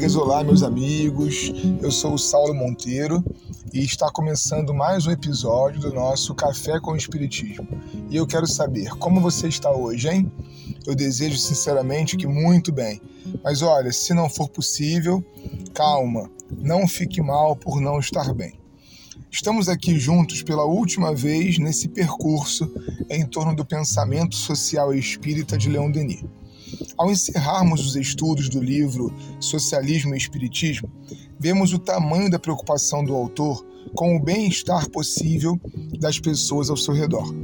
amigas, olá, meus amigos. Eu sou o Saulo Monteiro e está começando mais um episódio do nosso Café com o Espiritismo. E eu quero saber como você está hoje, hein? Eu desejo sinceramente que muito bem. Mas olha, se não for possível, calma, não fique mal por não estar bem. Estamos aqui juntos pela última vez nesse percurso em torno do pensamento social e espírita de Leon Denis. Ao encerrarmos os estudos do livro Socialismo e Espiritismo, vemos o tamanho da preocupação do autor com o bem-estar possível das pessoas ao seu redor.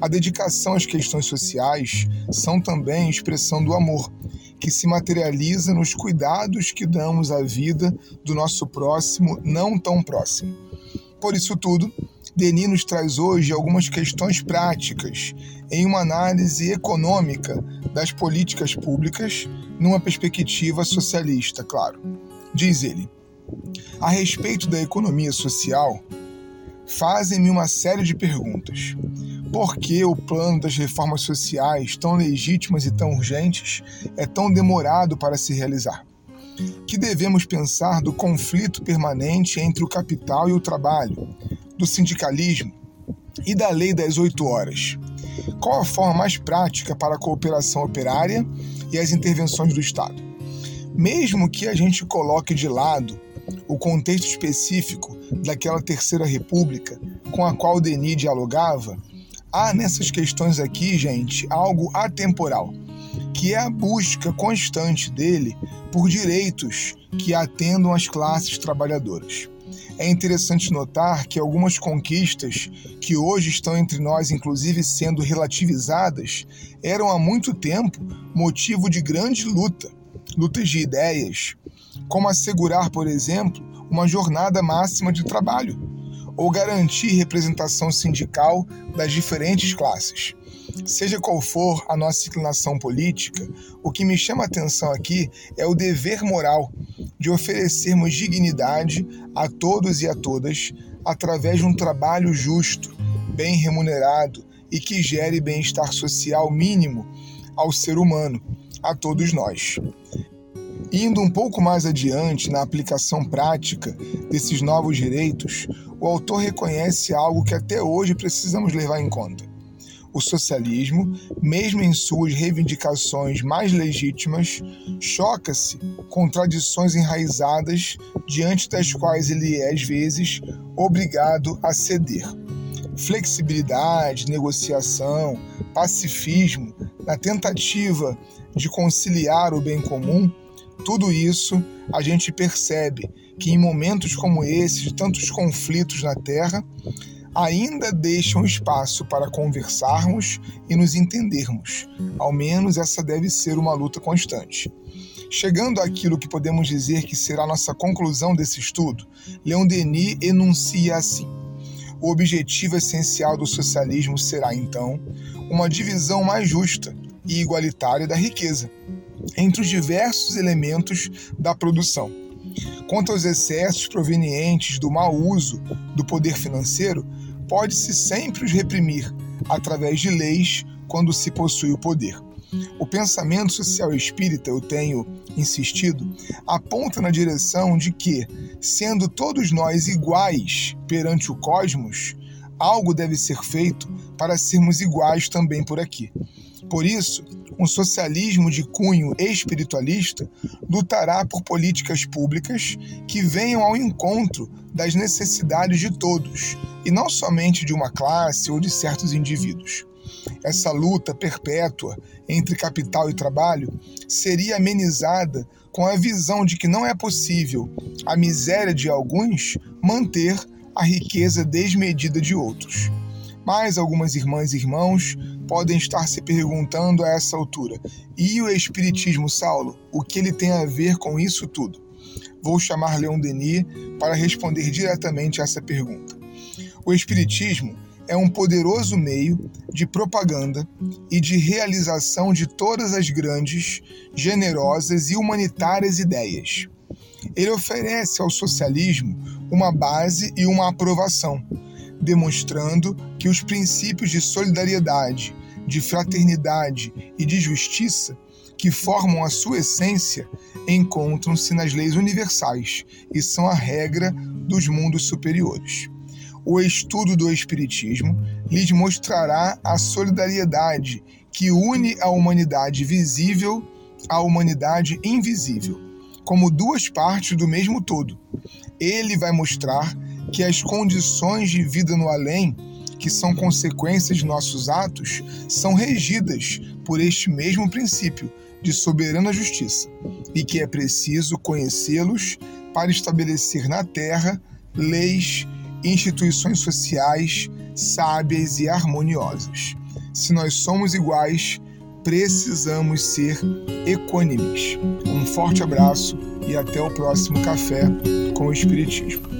A dedicação às questões sociais são também expressão do amor, que se materializa nos cuidados que damos à vida do nosso próximo não tão próximo. Por isso tudo, Denis nos traz hoje algumas questões práticas em uma análise econômica das políticas públicas numa perspectiva socialista, claro. Diz ele: A respeito da economia social, fazem-me uma série de perguntas. Por que o plano das reformas sociais, tão legítimas e tão urgentes, é tão demorado para se realizar? Que devemos pensar do conflito permanente entre o capital e o trabalho, do sindicalismo e da lei das oito horas? Qual a forma mais prática para a cooperação operária e as intervenções do Estado? Mesmo que a gente coloque de lado o contexto específico daquela Terceira República com a qual Denis dialogava, há nessas questões aqui, gente, algo atemporal, que é a busca constante dele por direitos que atendam às classes trabalhadoras. É interessante notar que algumas conquistas que hoje estão entre nós, inclusive sendo relativizadas, eram há muito tempo motivo de grande luta, lutas de ideias, como assegurar, por exemplo, uma jornada máxima de trabalho ou garantir representação sindical das diferentes classes. Seja qual for a nossa inclinação política, o que me chama a atenção aqui é o dever moral de oferecermos dignidade a todos e a todas através de um trabalho justo, bem remunerado e que gere bem-estar social mínimo ao ser humano, a todos nós. Indo um pouco mais adiante na aplicação prática desses novos direitos, o autor reconhece algo que até hoje precisamos levar em conta o socialismo, mesmo em suas reivindicações mais legítimas, choca-se com tradições enraizadas diante das quais ele é, às vezes, obrigado a ceder. Flexibilidade, negociação, pacifismo, na tentativa de conciliar o bem comum, tudo isso a gente percebe que em momentos como esses, de tantos conflitos na Terra, ainda deixam espaço para conversarmos e nos entendermos. Ao menos essa deve ser uma luta constante. Chegando àquilo que podemos dizer que será nossa conclusão desse estudo, Leon Denis enuncia assim: O objetivo essencial do socialismo será, então, uma divisão mais justa e igualitária da riqueza entre os diversos elementos da produção. Quanto aos excessos provenientes do mau uso do poder financeiro, pode-se sempre os reprimir através de leis quando se possui o poder. O pensamento social espírita, eu tenho insistido, aponta na direção de que, sendo todos nós iguais perante o cosmos, algo deve ser feito para sermos iguais também por aqui. Por isso, um socialismo de cunho espiritualista lutará por políticas públicas que venham ao encontro das necessidades de todos, e não somente de uma classe ou de certos indivíduos. Essa luta perpétua entre capital e trabalho seria amenizada com a visão de que não é possível a miséria de alguns manter a riqueza desmedida de outros. Mas algumas irmãs e irmãos podem estar se perguntando a essa altura: e o Espiritismo, Saulo? O que ele tem a ver com isso tudo? Vou chamar Leon Denis para responder diretamente a essa pergunta. O Espiritismo é um poderoso meio de propaganda e de realização de todas as grandes, generosas e humanitárias ideias. Ele oferece ao socialismo uma base e uma aprovação, demonstrando que os princípios de solidariedade, de fraternidade e de justiça que formam a sua essência, encontram-se nas leis universais e são a regra dos mundos superiores. O estudo do Espiritismo lhes mostrará a solidariedade que une a humanidade visível à humanidade invisível, como duas partes do mesmo todo. Ele vai mostrar que as condições de vida no além, que são consequências de nossos atos, são regidas por este mesmo princípio de soberana justiça e que é preciso conhecê-los para estabelecer na terra leis e instituições sociais sábias e harmoniosas. Se nós somos iguais, precisamos ser equânimes. Um forte abraço e até o próximo Café com o Espiritismo.